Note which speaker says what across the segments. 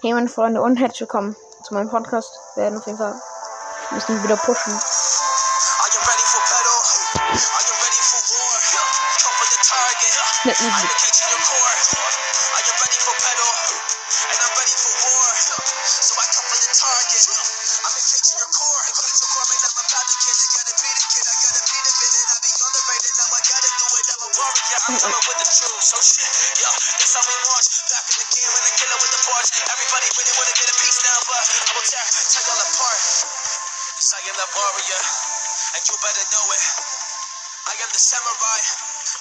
Speaker 1: Hey meine Freunde und herzlich willkommen zu meinem Podcast. Wir werden auf jeden Fall ein bisschen wieder pushen.
Speaker 2: Are you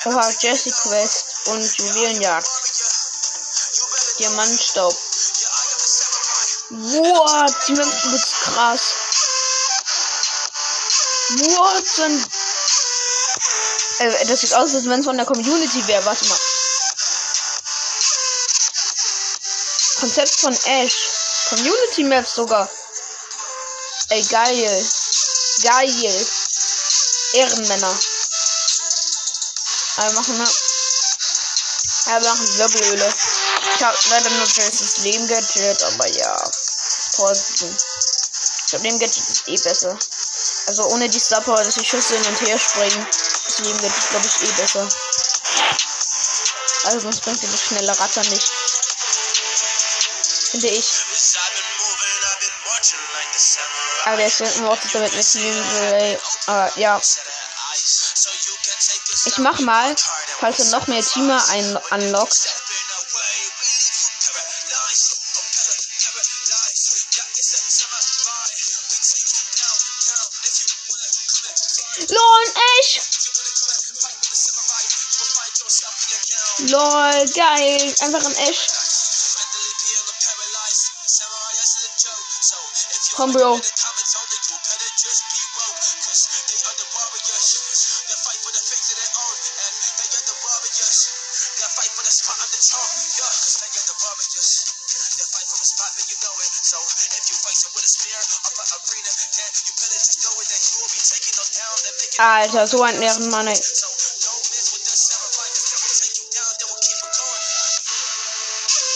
Speaker 1: Oha, Jesse Quest und Juwelenjagd. Diamantstaub. Die Münzen wird krass. What? Ein äh, das sieht aus, als wenn es von der Community wäre. Warte mal. Konzept von Ash. Community Maps sogar. Ey, geil. Geil. Ehrenmänner. Aber machen wir. Ja, wir machen Wirbelöle. Ich habe leider nur das Leben Gadget, aber ja. Vorsichtig. Ich glaube, Leben Gadget ist eh besser. Also ohne die Star Power, dass die Schüsse hin und her springen. Das Leben Gadget glaube ich eh besser. Also sonst bringt das schnelle Ratter nicht. Finde ich. Aber der ist Worte damit mit Team. Äh, ja. Ich mach mal, falls er noch mehr Teamer ein unlockt.
Speaker 2: stepping away. We leave you paralyzed. Oh, para- paralyzed.
Speaker 1: Alter, so ein Ehrenmann, ey.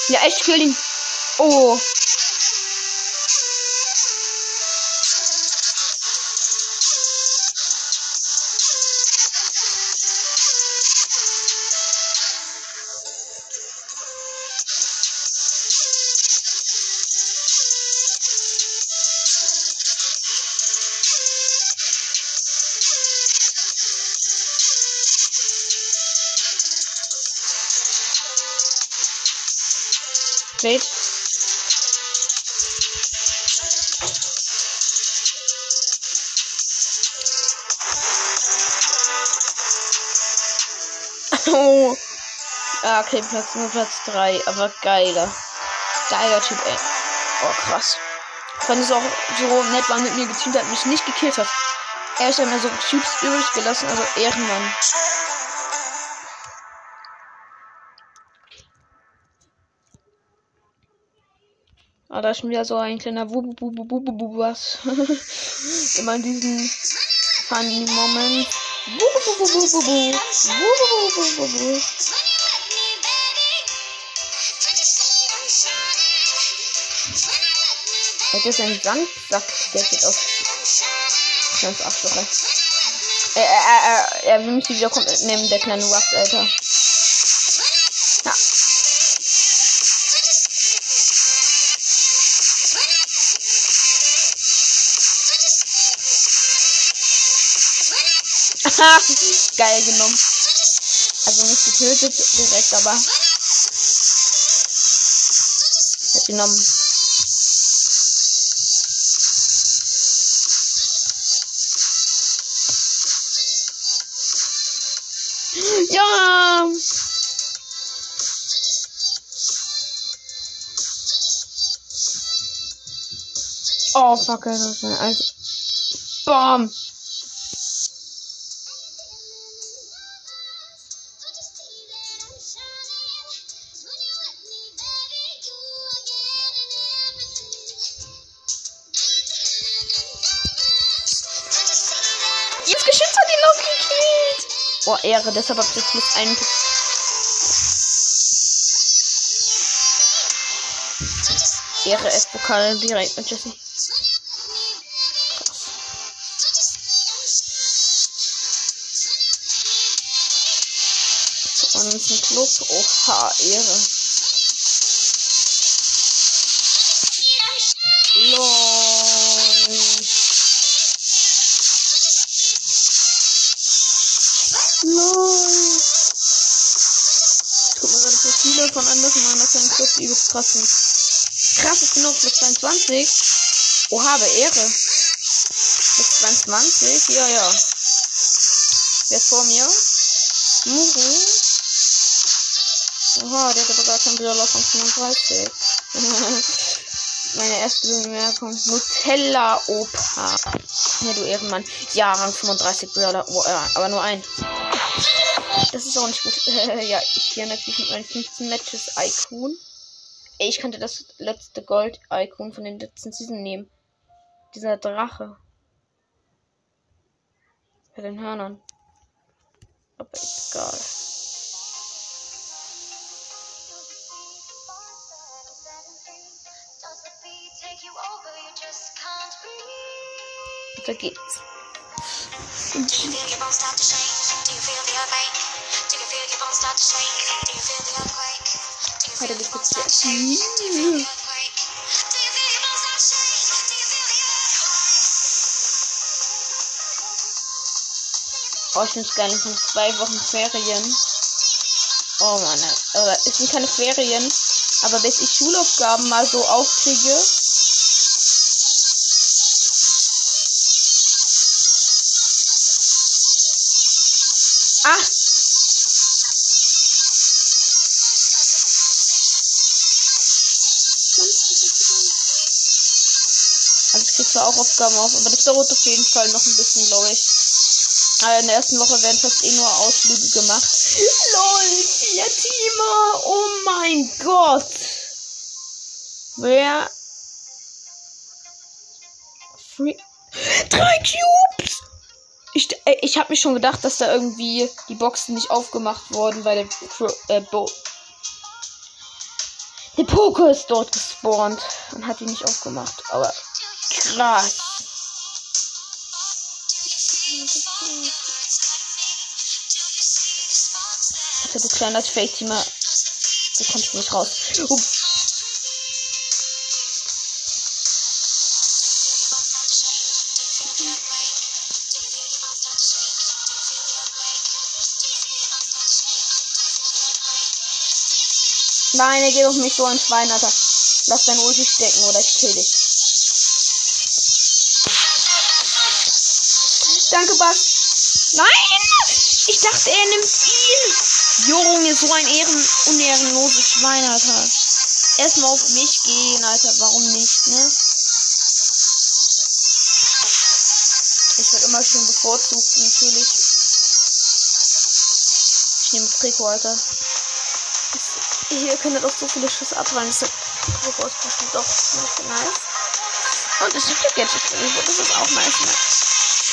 Speaker 1: Ja, echt, kill ihn. Oh. Wait. Oh. Ah, okay, Platz nur Platz 3, aber geiler. Geiler Typ, ey. Oh, krass. Wenn es auch so nett war mit mir geteamt hat, mich nicht gekillt hat. Er ist ja mir so Typs übrig gelassen, also Ehrenmann. Ah, da ist schon wieder so ein kleiner Wubu Bubu Bubu Bubu was. Immer in diesen funny Moment. Wubu Bubu Bubu Bubu. Wubu Bubu Bubu Bubu. Das ist ein Sandsack, der geht auf. Ganz Arschloch. Er, er, er, er, er will mich wieder kommt mitnehmen, der kleine Wax, Alter. Geil genommen. Also nicht getötet direkt, aber. Hat genommen. Ja! Oh, fuck, das ist ein. Bam! Ehre, deshalb hab ich jetzt plus einen. Ehre S-Pokal direkt mit Jesse. Und ein Club. Oha, Ehre. Übelst krass genug, plus 22. Oha, aber Ehre. Plus 22, ja, ja. Wer ist vor mir? Muru. Oha, der hat aber gar keinen Brawler von 35. Meine erste Bemerkung. Nutella Opa. Ja, du Ehrenmann. Ja, Rang 35 Brawler. Oh, ja, aber nur ein. Das ist auch nicht gut. ja, ich gehe natürlich mit meinen 15 Matches Icon. Ey, ich könnte das letzte Gold-Icon von den letzten Season nehmen. Dieser Drache. Bei den Hörnern. Aber egal. Da geht's.
Speaker 2: Do feel the earthquake?
Speaker 1: Oh, ich find's geil. Es sind zwei Wochen Ferien. Oh Mann. Es sind keine Ferien. Aber bis ich Schulaufgaben mal so aufkriege. Auch Aufgaben auf, aber das dauert auf jeden Fall noch ein bisschen, glaube ich. Aber in der ersten Woche werden fast eh nur Ausflüge gemacht. LOL, vier Teamer! Oh mein Gott! Wer? Free Drei Cubes! Ich, äh, ich habe mich schon gedacht, dass da irgendwie die Boxen nicht aufgemacht wurden, weil der, äh, Bo der Poker ist dort gespawnt und hat die nicht aufgemacht. Aber krass. Also du kleiner Fake-Teamer. Du kommst nicht raus. Ups. Nein, er geht auf mich so ein Schwein, Alter. Lass dein Ulti stecken oder ich kill dich. Danke, Bass. Nein! Ich dachte, er nimmt ihn. Junge, so ein ehren unehrenloses Schwein, Alter. Erstmal auf mich gehen, Alter. Warum nicht, ne? Ich werde immer schön bevorzugt, natürlich. Ich nehme Trikot, Alter. Hier können doch so viele Schüsse abprallen. Das ist bestimmt doch nice. Und es gibt mich. Das ist auch nice, ne?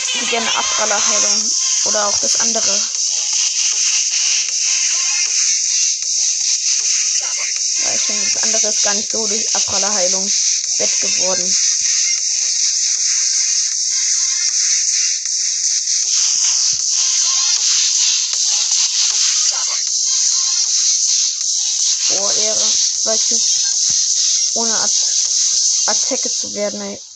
Speaker 1: Ich hätte gerne Abprallerheilung. Oder auch das andere. Weil ich finde, das andere ist gar nicht so durch Abprallerheilung wett geworden. Oh, Ehre. Weißt du, ohne At Attacke zu werden, ey.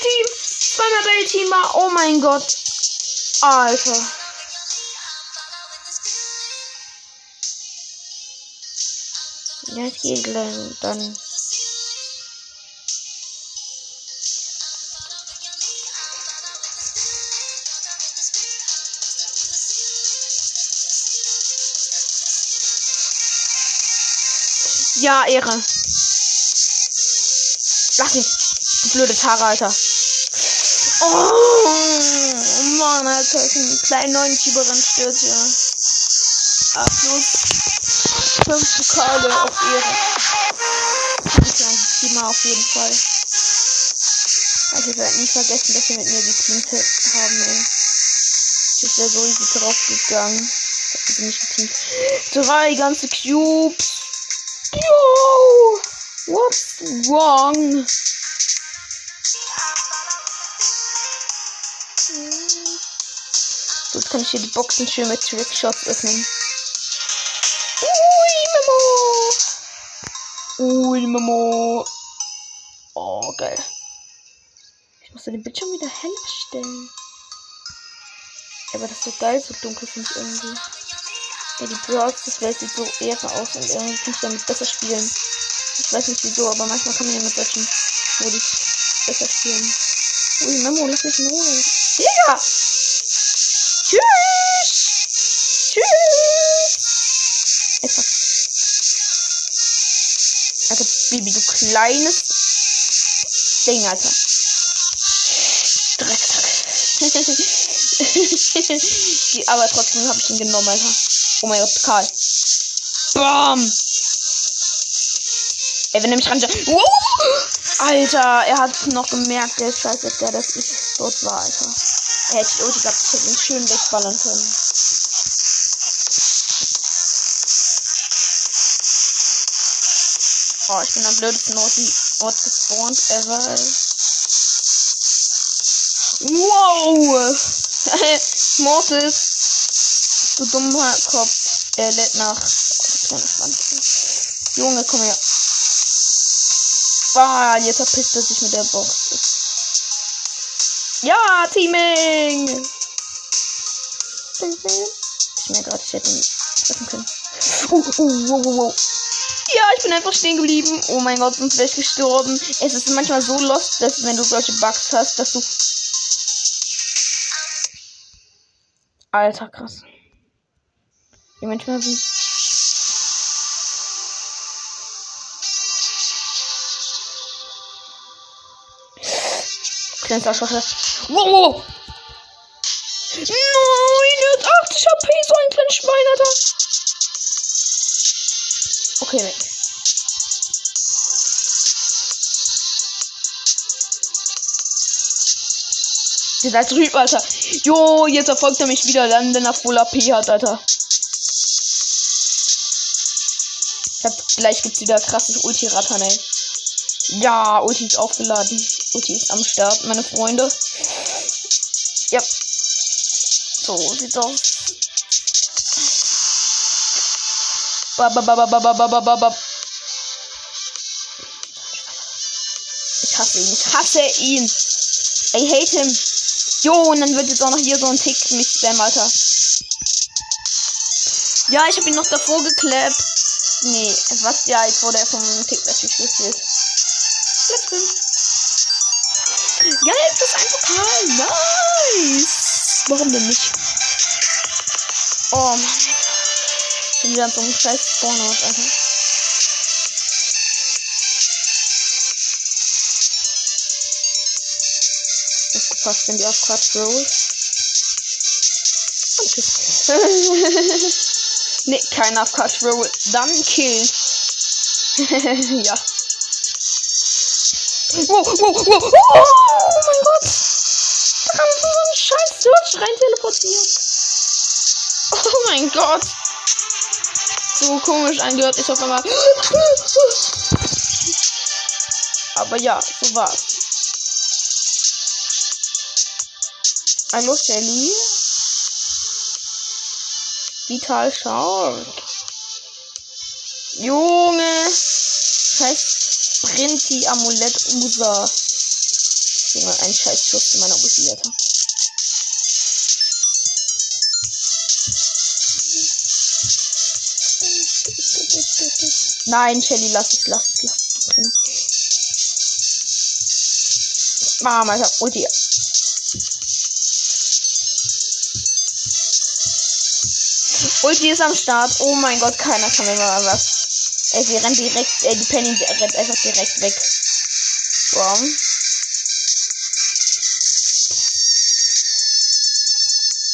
Speaker 1: Team. Zweimal Bell-Teamer. Oh mein Gott. Alter. Ja, geht gleich dann. Ja, Ehre. Lass ihn. Blöde Tara, Alter. Oh, Mann, Alter. Ich einen kleinen neuen Fieberrand stört hier. A plus 5 Pokale auf Ehre. Ich ein Thema auf jeden Fall. Also ich werde nie vergessen, dass wir mit mir die Teams haben, ey. Ich wäre so easy draufgegangen. Also nicht geteamt. Drei ganze Cubes. Yo! What's wrong? Jetzt kann ich hier die Boxen schön mit Trickshots öffnen. Ui, Memo! Ui, Memo! Oh, geil. Ich muss den Bildschirm wieder heller stellen. Aber das ist so geil, so dunkel finde ich irgendwie. Ja, die Brawls, das Welt sieht so eher aus und irgendwie kann ich damit besser spielen. Ich weiß nicht wieso, aber manchmal kann man ja mit solchen Modis besser spielen. Ui, Memo, lass mich in Ruhe. Digga! Tschüss! Tschüss! Etwas. Alter, Baby, du kleines Ding, Alter. Drecksack. Aber trotzdem habe ich ihn genommen, Alter. Oh mein Gott, Karl. Bam! Ey, wenn er mich ran. Wow! Alter, er hat noch gemerkt, der Scheiße, der das ich dort war, Alter. Hätte die Ulti gehabt, ich hätte ihn schön wegballern können. Oh, ich bin am blödesten Ort, Ort gespawnt ever. Wow! Mortis! Du dummer Kopf. Er lädt nach. Oh, Junge, komm her. Ah, jetzt verpisst er sich mit der Box. Ja, Teaming! Ich merke gerade, ich hätte ihn treffen können. Uh, uh, wow, wow, wow. Ja, ich bin einfach stehen geblieben. Oh mein Gott, sonst wäre ich gestorben. Es ist manchmal so lost, dass wenn du solche Bugs hast, dass du. Alter, krass. Ja, manchmal sind. Schwache. Wow, wow! Nein, er hat 80 HP, so ein kleines Schwein, Alter. Okay, weg. Der da drüben, Alter. Jo, jetzt erfolgt er mich wieder dann, wenn er Full AP hat, Alter. Ich hab, gleich gibt's wieder krasses Ulti-Rattern, ey. Ja, Ulti ist aufgeladen. Ulti ist am Start, meine Freunde. Ja. So sieht's aus. Babababababababab. Ich hasse ihn. Ich hasse ihn. I hate him. Jo, und dann wird jetzt auch noch hier so ein Tick mich spam, Alter. Ja, ich habe ihn noch davor geklappt. Nee, was? Ja, jetzt wurde er vom Tick natürlich gespielt. Ja, Warum denn nicht? Oh Mann. Ich bin wieder an so einem scheiß Spawnhaus, Alter. Aufgepasst, wenn die auf Quatsch rollt. Und tschüss. nee, keiner auf Quatsch rollt. Dann kill. ja. Wow, wow, wow. Oh Search rein teleportiert. Oh mein Gott. So komisch angehört ist auf einmal. Aber ja, so war's. Hallo Shelly. Vital Shark. Junge. Scheiß Sprinty Amulett User. Junge, ein scheiß Schuss zu meiner Ulti, Alter. Nein, Shelly, lass es, lass es, lass es. Mama, ich hab Ulti. Ulti ist am Start. Oh mein Gott, keiner kann mir mal was. Ey, sie rennt direkt, äh, die Penny rennt einfach direkt weg. Warum?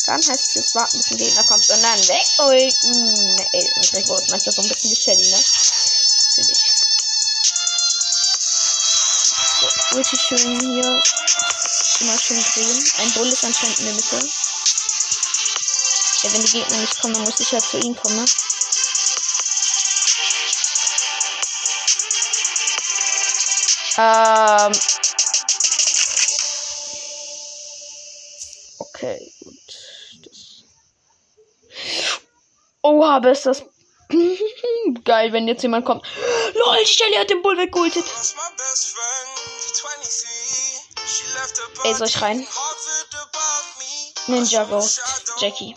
Speaker 1: Dann heißt es warten, bis ein Gegner kommt und dann weg. Ulten. Ey, Rico ist manchmal so ein bisschen wie Shelly, ne? Finde ich. So, ulti schön hier. Immer schön drehen. Ein Bull ist anscheinend in der Mitte. Ja, wenn die Gegner nicht kommen, muss ich halt zu ihnen kommen, ne? Aber ist das geil, wenn jetzt jemand kommt. Lol, die Stelle hat den Bull weggultet.
Speaker 2: Lost my best friend, 23. She left her
Speaker 1: Ey, soll ich rein? Ninja Ghost. Jackie.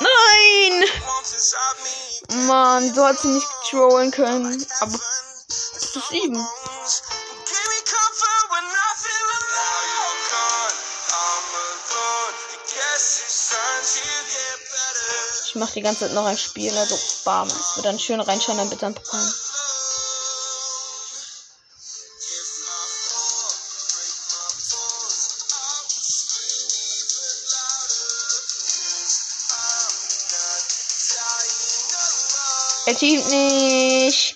Speaker 1: Nein! Mann, du hast sie nicht trollen können. Aber das ist eben. Ich mach die ganze Zeit noch ein Spiel, also bam. Es wird dann schön reinschauen, dann bitte ein Pokal. Er teamt nicht.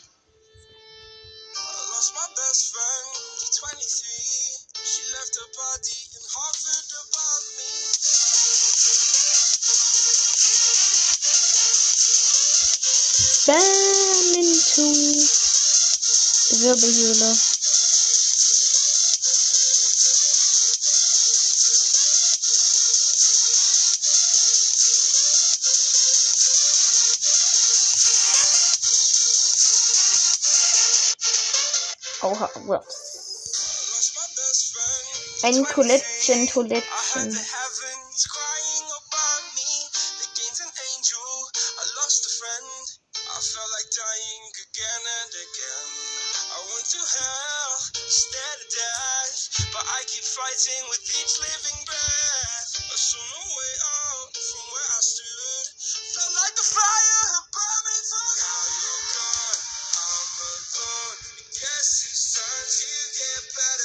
Speaker 1: Wirbelhöhle. Oha,
Speaker 2: friend.
Speaker 1: Ein Toilettchen, Toilettchen.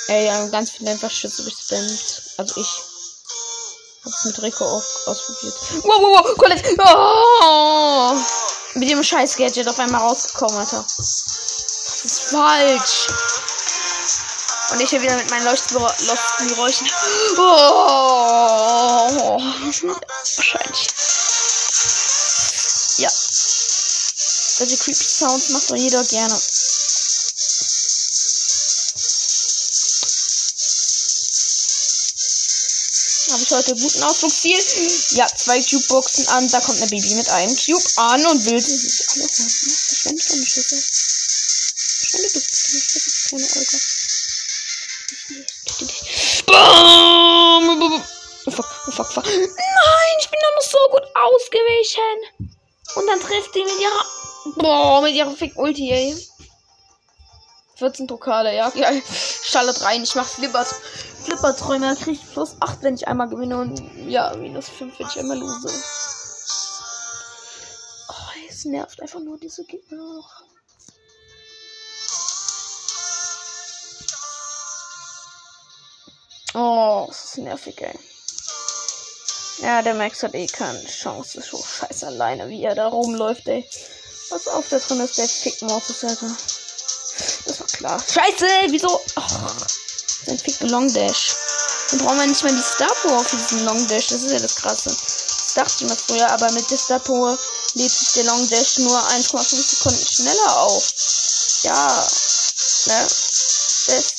Speaker 1: Ey, haben ganz viele einfach Schütze gespammt. Also ich. Hab's mit Rico auch ausprobiert. Wow, wow, wow, Colette! Oh! Mit dem scheiß Gadget auf einmal rausgekommen, Alter. Das ist falsch. Und ich hier wieder mit meinen Leuchtgeräuschen. Oh! Wahrscheinlich. Ja. Solche creepy Sounds macht doch jeder gerne. Ich heute guten Ausflugsziel? Ja, zwei Cube-Boxen an. Da kommt eine Baby mit einem Cube an und will sie sich alle holen. Verschwende deine Schüsse. Verschwende du deine Schüsse, du kleine Olga. Bam! Oh fuck, oh fuck, fuck. Nein, ich bin doch noch so gut ausgewichen. Und dann trifft die mit ihrer. Boah, mit ihrer Fick-Ulti, ey. 14 Pokale, ja. ja. Schallet rein, ich mach Flippert. Flipperträume, dann krieg ich plus 8, wenn ich einmal gewinne und ja, minus 5, wenn ich einmal lose. Oh, es nervt einfach nur diese Gegner. Oh, das ist nervig, ey. Ja, der Max hat eh keine Chance. Ist so scheiße alleine, wie er da rumläuft, ey. Pass auf, da drin ist der Fick Mortis, Alter. Das war klar. Scheiße, wieso? Ach, sein Fick Long Dash. Dann brauchen wir nicht mal die Star Power für diesen Long Dash. Das ist ja das Krasse. Das dachte ich mal früher, aber mit der Star Power lädt sich der Long Dash nur 1,5 Sekunden schneller auf. Ja. Ne? Das,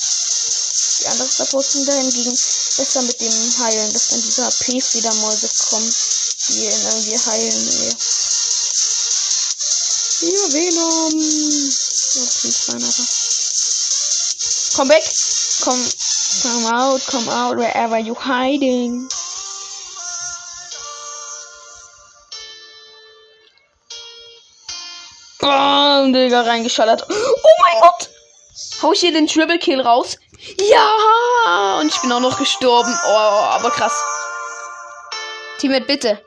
Speaker 1: die anderen Star Powers sind da hingegen besser mit dem Heilen, dass dann diese HP-Fledermäuse kommen, die ihn irgendwie heilen. Nee. Ja, Venom. Ja, Team 2, Alter. Komm weg. Komm. Come out, come out, wherever you hiding. Bam, Digga, reingeschallert. Oh mein Gott! Hau ich hier den Triple Kill raus? Ja! Und ich bin auch noch gestorben. Oh, aber krass. Teammate, bitte.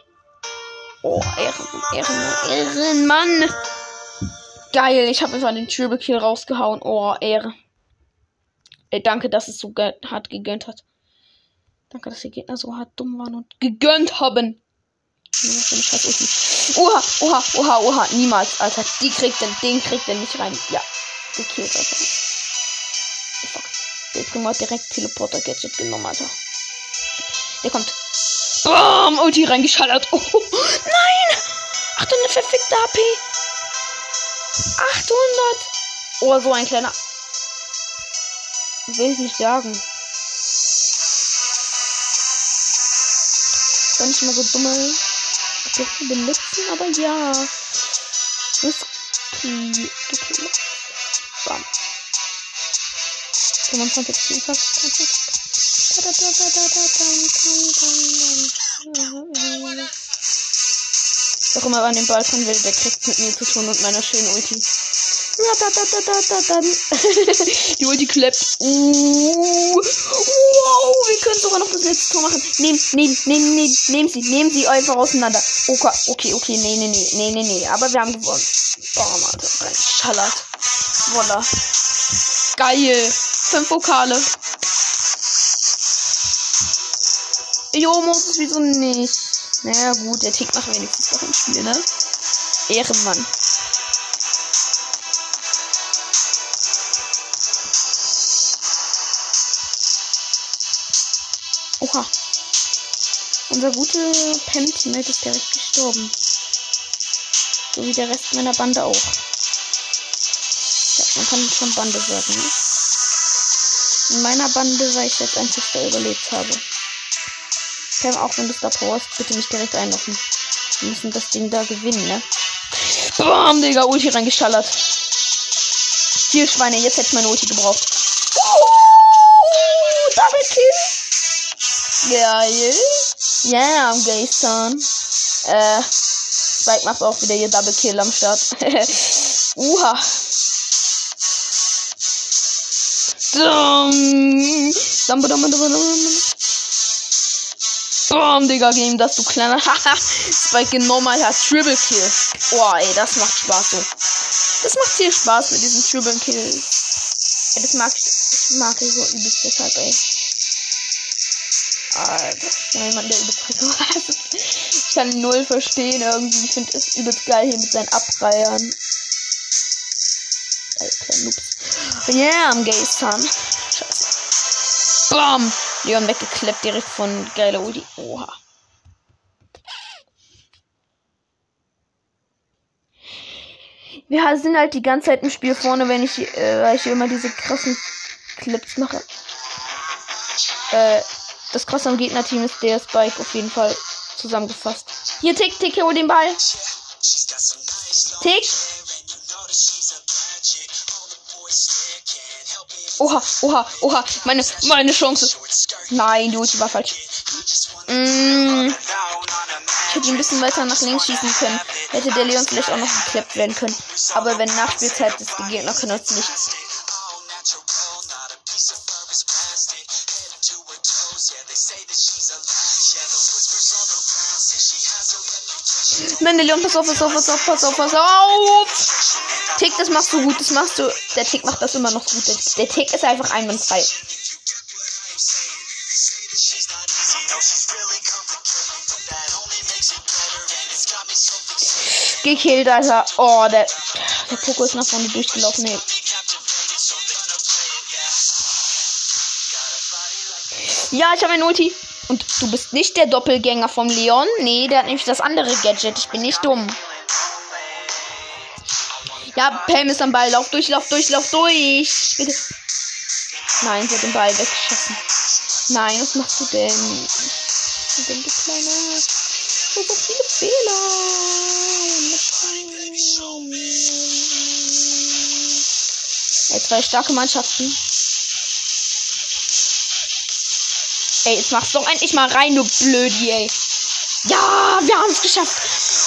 Speaker 1: Oh, Ehren, Ehren, Ehrenmann. Geil, ich habe einfach den Triple Kill rausgehauen. Oh, Ehre. Ey, danke, dass es so ge hart gegönnt hat. Danke, dass die Gegner so hart dumm waren und gegönnt haben. Oha, oha, oha, oha. Niemals, Alter. Die kriegt den, den kriegt er nicht rein. Ja. Gekillt, Alter. Oh, fuck. Jetzt können wir direkt Teleporter-Gadget genommen, Alter. Der kommt. Bam! Ulti reingeschallert. Oh, nein! 800 verfickte HP. 800. Oh, so ein kleiner. Will ich nicht sagen. Soll nicht mal so dumme Objekte benutzen, aber ja. Risky. Bam. 25, 24, 25. Doch immer an den Balkon will, der kriegt mit mir zu tun und meiner schönen Ulti. Die Ulti klappt. Uh, wow, wir können sogar noch das letzte Tor machen. Nehmen, nehmen, nehmen, nehmen, nehmen Sie, nehmen Sie einfach auseinander. Okay, okay, okay, nee, nee, nee, nee, nee, nee. Aber wir haben gewonnen. Bam, Alter, rein. Schallert. Voila. Geil. Fünf Vokale. Jo, muss es wieso nicht? Naja, gut, der Tick macht wenigstens doch im Spiel, ne? Ehrenmann. Oha. Unser guter Pen-Teammate ist direkt gestorben. So wie der Rest meiner Bande auch. Ja, man kann schon Bande sagen, ne? In meiner Bande, weil ich jetzt einzig da überlebt habe. Pam, auch wenn du da powerst, bitte nicht direkt einloggen. Wir müssen das Ding da gewinnen, ne? Bam, Digga, Ulti reingeschallert. Hier, Schweine, jetzt hätte ich meine Ulti gebraucht. Kill. Geil. Yeah, am Gayston. Äh, Spike macht auch wieder ihr Double Kill am Start. Uha. Dum. Dum, dum, dum, dum, Bam, Digga, Game, das du kleiner. Haha. Spike genommen, Alter. Triple Kill. Boah, ey, das macht Spaß so. Das macht viel Spaß mit diesen Triple Kills. Ja, das mag ich, mag ich so übelst deshalb, ey. Alter, ja, jemand, der übelst Ich kann null verstehen irgendwie. Ich finde es übelst geil hier mit seinen Abreihern. Alter, Noobs. Yeah, am Gay Son. Scheiße. Bam! Leon weggekleppt direkt von geiler Ulti. Oha. Wir sind halt die ganze Zeit im Spiel vorne, wenn ich, äh, weil ich immer diese krassen Clips mache. Äh, das krasse am Gegnerteam ist der Spike auf jeden Fall zusammengefasst. Hier, Tick, Tick, hol den Ball. Tick. Oha, oha, oha. Meine, meine Chance. Nein, die Ulti war falsch. Mm, ich hätte ein bisschen weiter nach links schießen können. Hätte der Leon vielleicht auch noch geklappt werden können. Aber wenn Nachspielzeit ist, die Gegner können uns nichts. Meine Leon, pass auf, pass auf, pass auf, pass auf, pass auf. Tick, das machst du gut, das machst du. Der Tick macht das immer noch gut. Der, der Tick ist einfach einwandfrei. Gekillt, Alter. Oh, der, der Poco ist nach vorne durchgelaufen. Nee. Ja, ich habe ein Ulti. Und du bist nicht der Doppelgänger vom Leon. Nee, der hat nämlich das andere Gadget. Ich bin nicht dumm. Ja, Pam ist am Ball. Lauf durch, lauf durch, lauf durch. Bitte. Nein, sie hat den Ball weggeschossen. Nein, was machst du denn? Du denn, du kleiner? So, so viele Fehler. Zwei starke Mannschaften. Ey, jetzt mach's doch endlich mal rein, du Blödi, ey. Ja, wir haben es geschafft.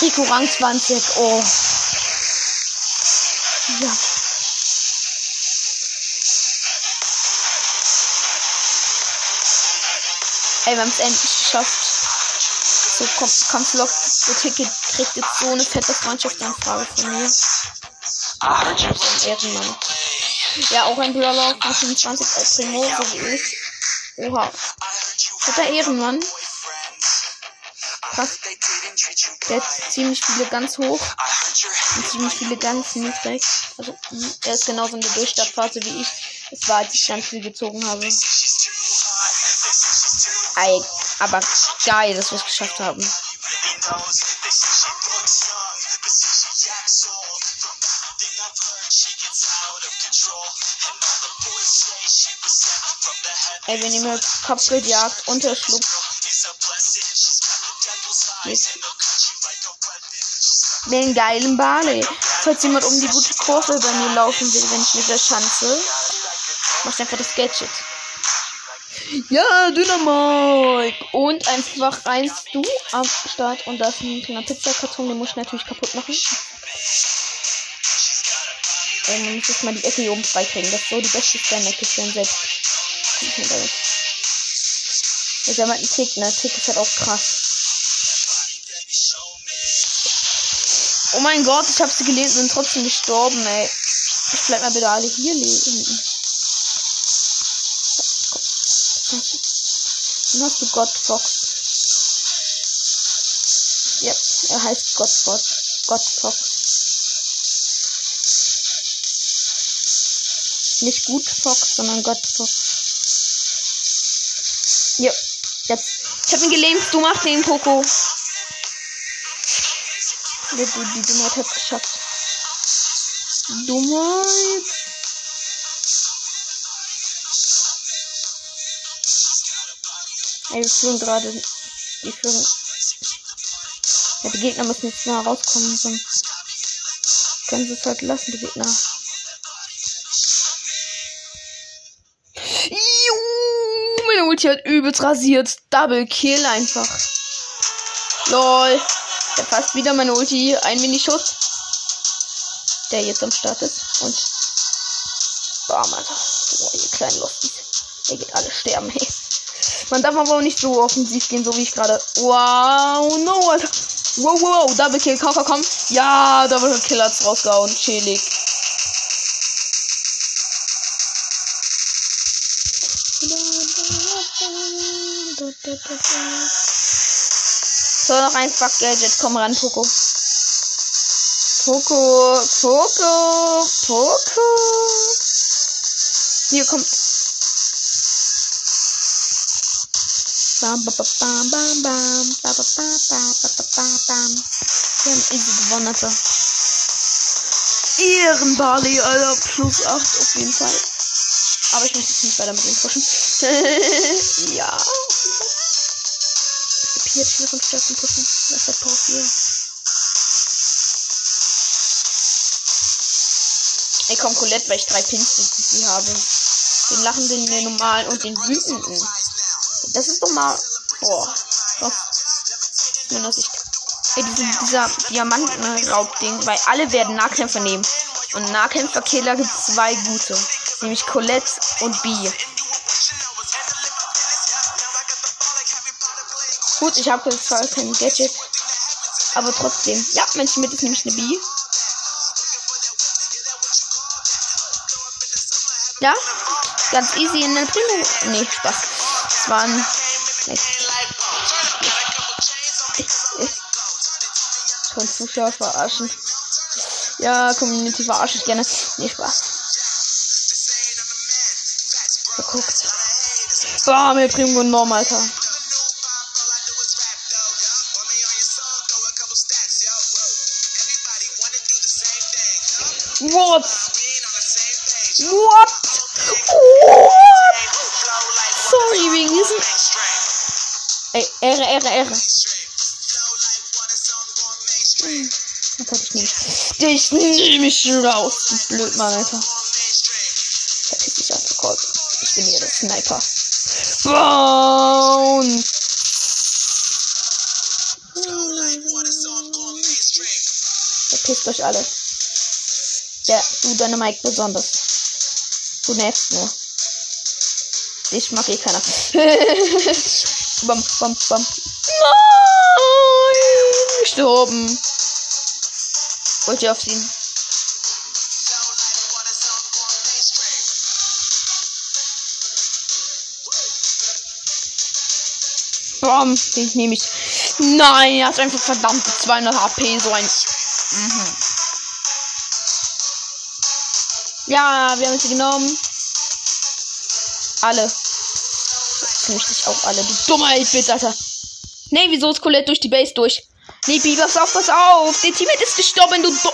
Speaker 1: Rico Rang 20. Oh. Ja. Ey, wir haben es endlich geschafft. So, komm, Kampflok, der Ticket kriegt jetzt so eine fette Freundschaftsanfrage von mir.
Speaker 2: I heard you
Speaker 1: So ein Ehrenmann. Ja, auch ein Brawler von 25 als Primo, so wie ich. Oha. Fetter Ehrenmann. Krass. Der hat ziemlich viele ganz hoch und ziemlich viele ganz niedrig. Also, er ist genauso in der Durchstartphase wie ich. Es war, als ich ganz viel gezogen habe. Ey, aber geil, dass wir es geschafft haben.
Speaker 2: You like a weapon. She's got
Speaker 1: Den geilen Barley. Falls jemand um die gute Kurve bei mir laufen will, wenn ich mit der Schanze, macht einfach das Gadget. Ja, Dynamite. Und einfach reinst du am Start und da ist ein kleiner Pizzakarton, den muss ich natürlich kaputt machen. Ähm, muss jetzt mal die Ecke hier oben freikriegen. Das ist so die beste Sternecke für ihn selbst. Ich nicht damit. Jetzt haben wir einen Tick, ne? Tick ist halt auch krass. Oh mein Gott, ich hab sie gelesen und trotzdem gestorben, ey. Ich bleib mal bitte alle hier liegen. Dann hast du Gott Fox. Ja, er heißt Gott Fox. Gott Fox. Nicht gut Fox, sondern Gott Fox. Ja, jetzt. Ich hab ihn gelähmt, du machst den Poco. Die, die, die Dummheit hat's geschafft. Dummheit. Ey, wir führen gerade. Wir führen. Ja, die Gegner müssen jetzt mal rauskommen, sonst können sie es halt lassen, die Gegner. Ulti hat übelst rasiert. Double Kill einfach. Lol. Der passt wieder meine Ulti. Ein Minischuss. Der jetzt am Start ist. Und. Bam, Alter. Boah, ihr kleinen Lostis. Ihr geht alle sterben, hey. Man darf aber auch nicht so offensiv gehen, so wie ich gerade. Wow, no, Alter. Wow, wow, wow. Double Kill. Komm, komm, komm. Ja, Double Kill hat's rausgehauen. Chillig. So, noch ein Fuck Gadget. Komm ran, Poco. Poco, Poco, Poco. Hier kommt. Bam, bam, bam, bam, bam, bam, bam, bam, bam, bam, bam. Wir haben easy gewonnen, Alter. Ehrenbarley, Alter. Plus 8 auf jeden Fall. Aber ich möchte jetzt nicht weiter mit ihm pushen. ja. Pier, Pier und Stärken pushen. Ist der Power 4? Ey, komm, Colette, weil ich drei Pins die habe. Den lachenden, den normalen und den wütenden. Das ist doch mal. Boah. Krass. Aus meiner Sicht. Ey, diese, dieser Diamantenraubding, weil alle werden Nahkämpfer nehmen. Und Nahkämpfer-Killer gibt zwei gute. Nämlich Colette und Bee. Gut, ich habe zwar kein Gadget. Aber trotzdem. Ja, Menschen mit ist nämlich eine Bee. Ja, ganz easy in der Primo. Nee, Spaß. Es waren. Schon Zuschauer verarschen. Ja, Community verarsche ich gerne. Nee, Spaß. Verguckt. Boah, mir Primo genommen, Alter. What? What? What? Sorry, wegen diesem. Ey, Ehre, Ehre, Ehre. Hm, Das hatte ich nicht. Dich nehme ich raus. Du blöd, Mann, Alter. Verpiss dich aus der Kolbe. Ich bin hier der Sniper. Bauen! Verpisst euch alle. Ja, du, deine Mike besonders. Du nervst nur. Dich mag eh keiner. bam, bam, bam. Nein! Gestorben. Wollt ihr aufziehen? Komm, den nehme ich. Nein, er hat einfach verdammte 200 HP, so ein. Mhm. Ja, wir haben sie genommen. Alle. Ziemlich dich auch alle. Du dummer 8 Alter. Nee, wieso ist Colette durch die Base durch? Nee, Bi, pass auf, pass auf. Der Teammate ist gestorben, du dumm.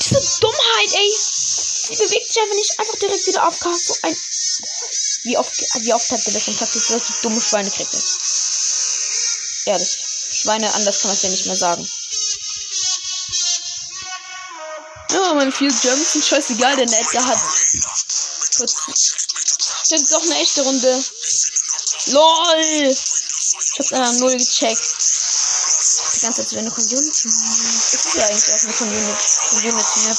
Speaker 1: Diese Dummheit, ey. Sie bewegt sich einfach nicht einfach direkt wieder auf. So ein. Wie oft, wie oft hat er das im Tag solche dumme Schweine kriegt? Ehrlich. Schweine, anders kann man es ja nicht mehr sagen. Ja, mein viel Gems sind scheißegal, der Net, der hat. Kurz. Stimmt doch eine echte Runde. LOL! Ich hab's einfach null gecheckt. Die ganze Zeit eine Community. Ist es ja eigentlich auch eine Community. Community Map.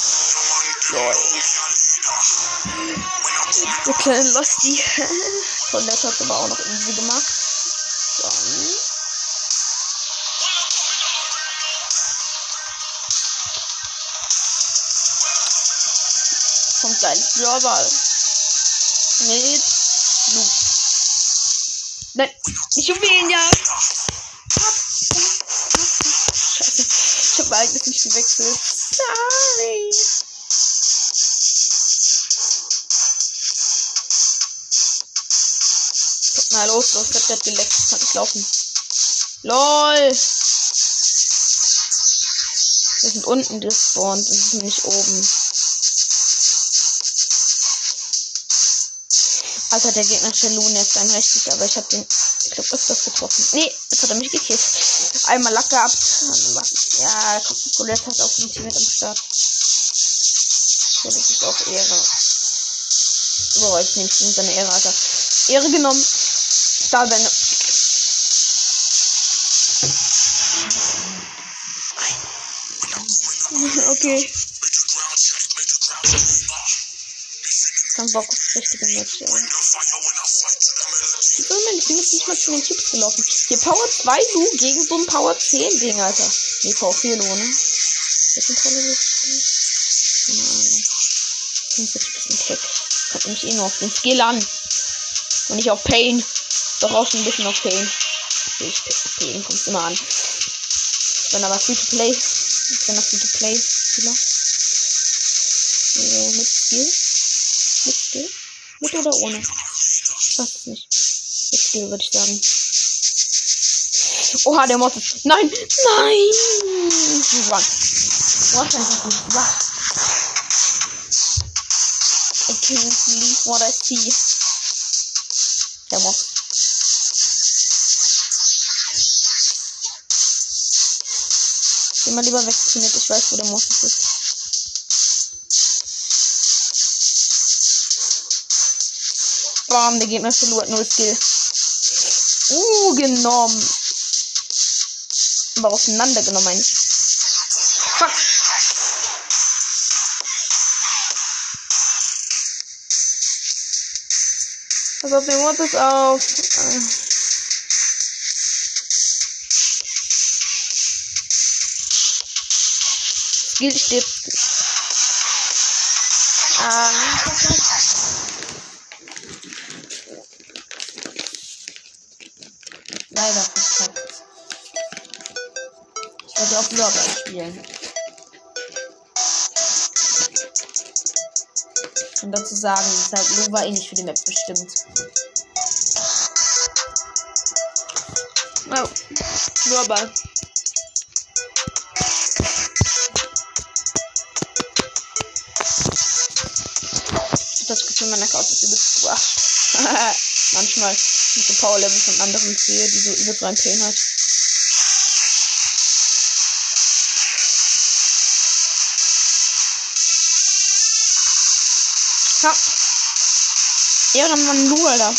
Speaker 1: LOL. Der kleine Losty. Colette hat aber auch noch easy gemacht. Gleich Brawlball. Mit Lu. Nein, nicht Juwelen, Scheiße. Ich habe eigentlich nicht gewechselt. Sorry. Na los, los, das hat geleckt. Kann nicht laufen. LOL. Wir sind unten gespawnt und sind nicht oben. Alter, der Gegner Lune ist ein richtig, aber ich habe den, ich glaube, öfters getroffen. Nee, jetzt hat er mich gekillt. Einmal Lack gehabt. Ja, Colette hat auch ein Team mit am Start. Ja, das ist auch Ehre. Boah, jetzt nehme ich ihm seine Ehre, Alter. Ehre genommen. Da wenn. okay. Kein Bock auf richtige Match, Ich bin jetzt nicht mal zu den Typs gelaufen. Hier Power 2 Lu gegen so ein Power 10 Ding, Alter. Nee, Power 4 Lu, ne? Welchen Trolle will ich Keine Ahnung. Ich bin jetzt ein bisschen keck. Kommt nämlich eh nur auf den Skill an. Und nicht auf Pain. Doch auch schon ein bisschen auf Pain. Okay, Pain kommt immer an. Ich bin aber free to play. Ich bin auch free to play Spieler. So, mit Skill. Mit Skill? Mit oder ohne? Ich weiß es nicht. Skill würde ich sagen. Oha, der Moss ist. Nein! Nein! Was? Was einfach nicht? Was? I can't believe what I see. Der Moss. Geh mal lieber weg, Teammate. Ich weiß, wo der Moss ist. Bam, der Gegner verloren nur Skill. Genommen. Aber auseinandergenommen. Fuck. Pass auf den Mortis auf. Äh. Skill steht. Ähm. Lorbeer spielen. Und dazu sagen, deshalb Lu war eh nicht für die Map bestimmt. Oh, Lorbeer. Das Gefühl, mein Account ist übelst. Manchmal mit so Power Level von anderen sehe, die so rein Pain hat. Zack. Ja, dann war nur Alter.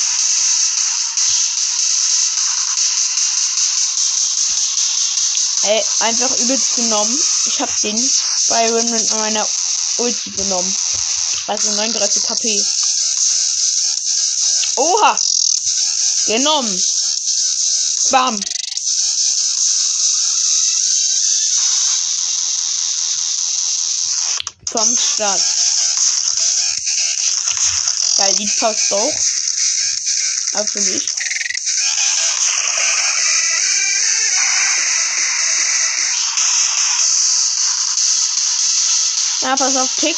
Speaker 1: Ey, einfach übelst genommen. Ich hab den Byron mit meiner Ulti genommen. Also 39 KP. Oha! Genommen. Bam. Vom Start. Ja, die passt auch. Aber für mich. Ja, pass auf, Tick.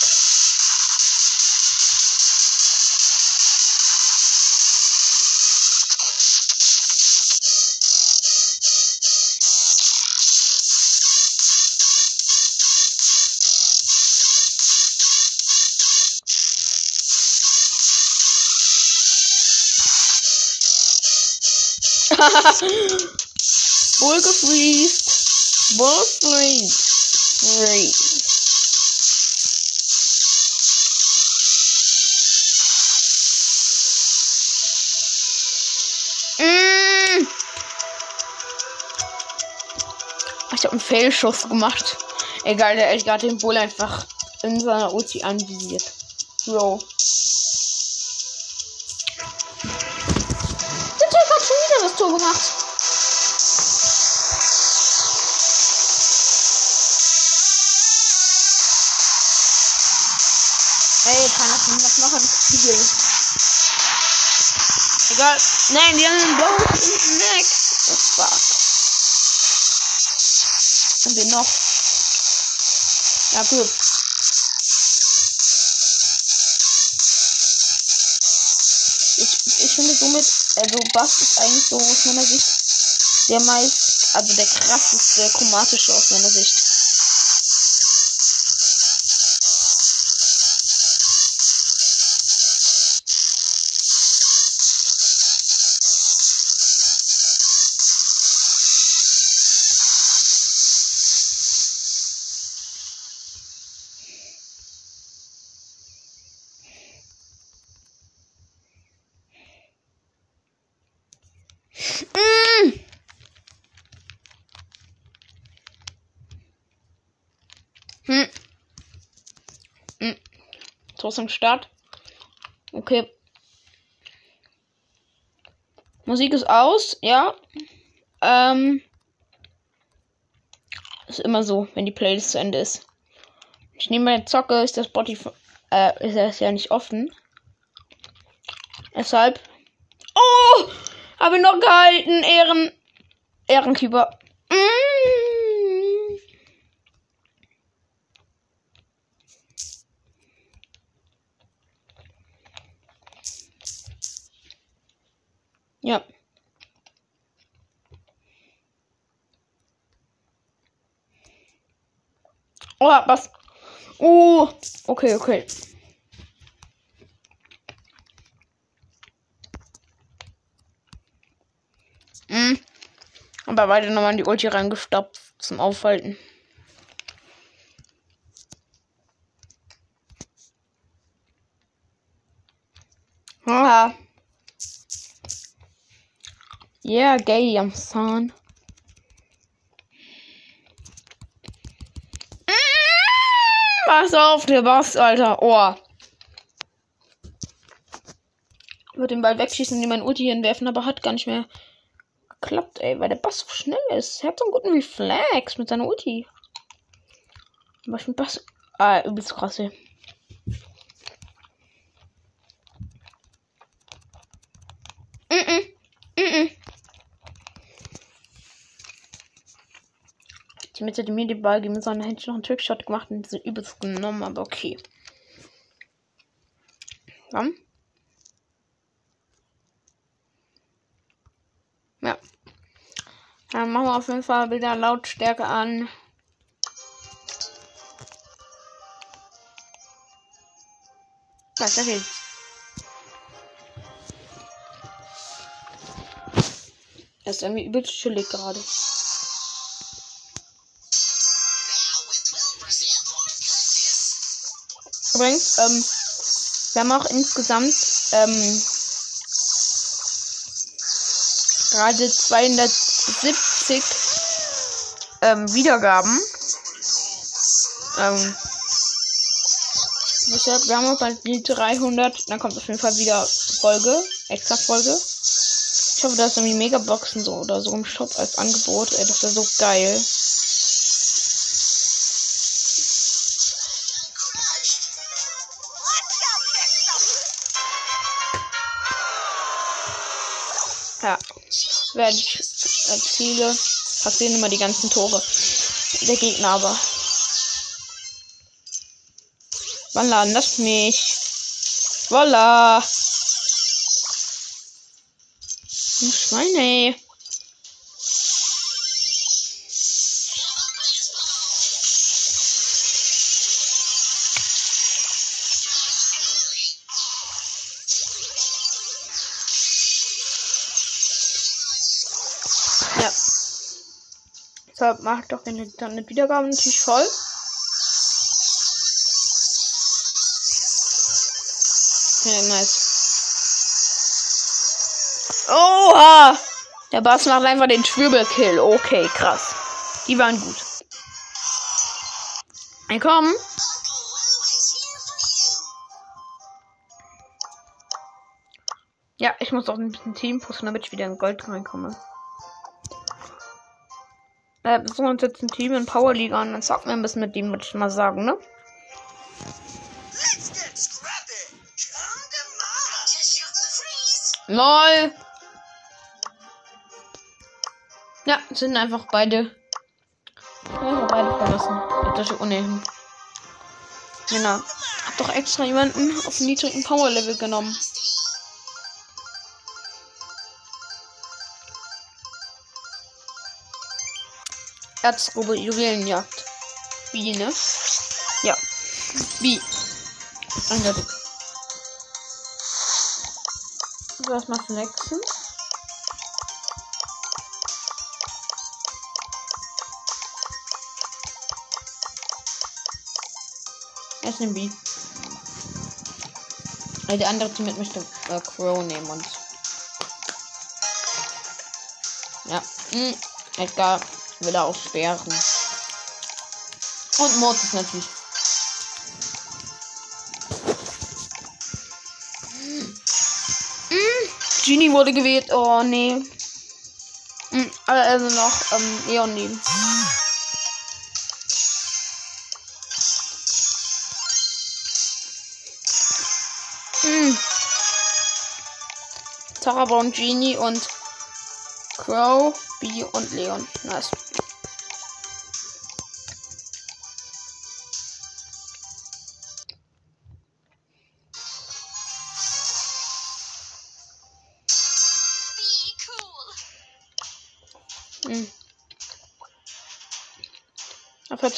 Speaker 1: Bull gefreezed. Bull freeze. Freeze. Ich habe einen Fehlschuss gemacht. Egal, der hat gerade den Bull einfach in seiner Ulti anvisiert. Bro. Gemacht. Ey, kann das nicht was machen? Spiel. Egal. Nein, die haben einen blauen Snack. Das war's. Und den noch. Ja, gut. Ich, ich finde somit, also Bass ist eigentlich so aus meiner Sicht der meist, also der krasseste chromatische aus meiner Sicht. Zum Start. Okay. Musik ist aus, ja. Ähm. Ist immer so, wenn die Playlist zu Ende ist. Ich nehme meine Zocke, ist das Spotify, äh, ist das ja nicht offen. Deshalb. Oh! Habe ihn noch gehalten, Ehren. Ehrenkeeper. Mm. Ja. Oh, was? Oh, okay, okay. Mhm. Aber beide nochmal in die Ulti reingestopft zum Aufhalten. Haha. Yeah, gay, I'm son. Pass auf, der Boss, Alter. Oh. Ich würde den Ball wegschießen und ihm mein Ulti hinwerfen, aber hat gar nicht mehr geklappt, ey, weil der Bass so schnell ist. Er hat so einen guten Reflex mit seiner Ulti. Aber ich finde Bass. Ah, übelst krass, ey. Mm -mm. Mm -mm. Mitte hat mir den Ball gegeben, mit seiner Händchen noch einen Trickshot gemacht und sind übelst genommen, aber okay. Dann. Ja. Dann machen wir auf jeden Fall wieder Lautstärke an. Was ist das? Er ist irgendwie übelst chillig gerade. Übrigens, ähm, wir haben auch insgesamt ähm, gerade 270 ähm, Wiedergaben. Ähm, deshalb, wir haben auch bald die 300. Dann kommt auf jeden Fall wieder Folge, extra Folge. Ich hoffe, da ist irgendwie Megaboxen so oder so im Shop als Angebot. Ey, das wäre so geil. Erziele, passieren immer die ganzen Tore. Der Gegner aber. Wann laden das mich? Voila! Schweine. Deshalb macht doch eine, dann eine Wiedergabe natürlich voll. Ja, nice. Oha! Der Bass macht einfach den Schwirbelkill. Okay, krass. Die waren gut. Ein kommen. Ja, ich muss auch ein bisschen Team pushen, damit ich wieder in Gold reinkomme. Äh, wir suchen uns jetzt ein Team in Power League an. Dann zocken wir ein bisschen mit dem, würde ich mal sagen, ne? LOL! Ja, sind einfach beide. Einfach beide verlassen. Das ist ohnehin. Genau. Hab doch extra jemanden auf niedrigen Power Level genommen. Erzgrube Juwelenjagd. Wie, ne? Ja. Wie? Eindeutig. So, erstmal flexen. Erst den B. Weil der andere Team möchte äh, Crow nehmen und. Ja. Hm. Edgar will er auch sperren. Und Mortis natürlich. Hm. Genie wurde gewählt. Oh nee. Hm. Also noch ähm, Eon nehmen. Hm. Tara Genie und Crow, B und Leon. Nice.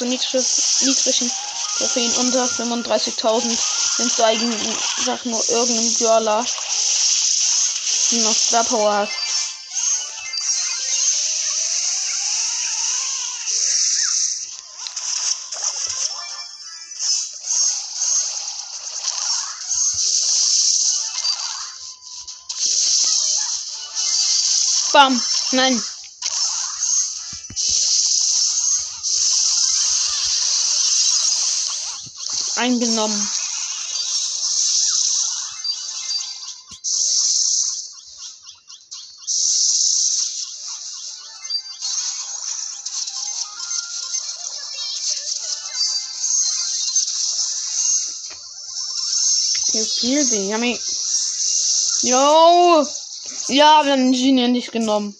Speaker 1: Niedriges, niedrigen Trophäen unter 35.000 nimmst du eigentlich nur irgendeinen Brawler, die noch Star Power hat. Bam! Nein! Eingenommen. Yo! Ja, wir haben den Genie nicht genommen.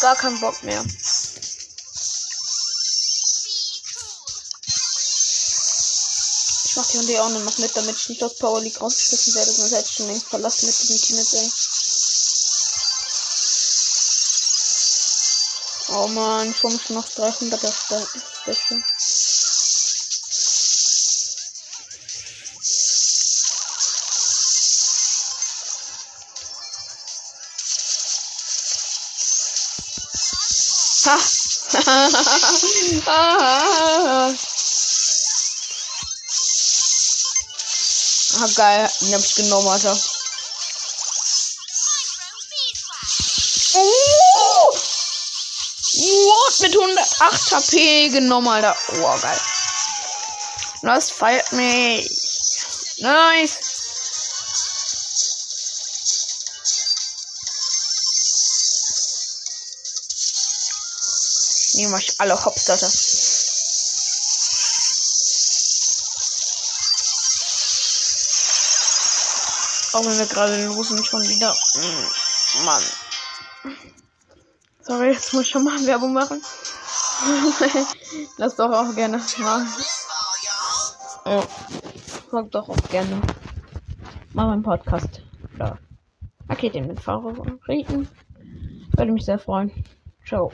Speaker 1: Gar keinen Bock mehr. Ich mach die und die auch noch mit, damit ich nicht aus Power League rausgeschmissen werde, sonst hätte ich schon längst verlassen mit diesem Team jetzt. Oh man, schon auf 300er Special. Ha! ah, geil. Den hab ich genommen, Alter. Oh! What? Mit 108 HP genommen, Alter. Oh, geil. Das feiert mich. Nice. Nehmen euch alle Hops, Alter. Auch wenn wir gerade losen schon wieder. Mm, Mann. Sorry, jetzt muss ich schon mal Werbung machen. Lass doch auch gerne mal. Ja. Folgt doch auch gerne mal meinen Podcast. Ja. Okay, den mit Favoriten. Würde mich sehr freuen. Ciao.